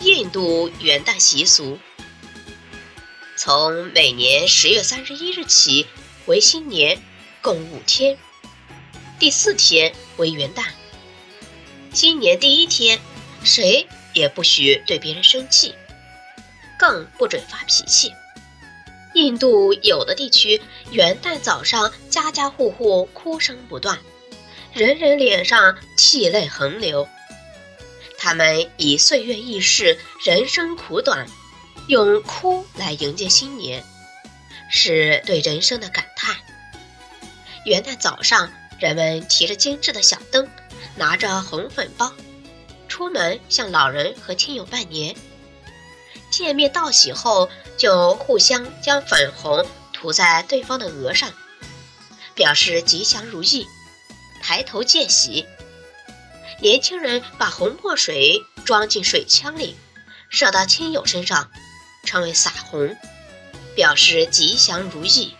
印度元旦习俗，从每年十月三十一日起为新年，共五天。第四天为元旦。新年第一天，谁也不许对别人生气，更不准发脾气。印度有的地区，元旦早上家家户户哭声不断，人人脸上涕泪横流。他们以岁月易逝，人生苦短，用哭来迎接新年，是对人生的感叹。元旦早上，人们提着精致的小灯，拿着红粉包，出门向老人和亲友拜年。见面道喜后，就互相将粉红涂在对方的额上，表示吉祥如意、抬头见喜。年轻人把红墨水装进水枪里，射到亲友身上，称为撒红，表示吉祥如意。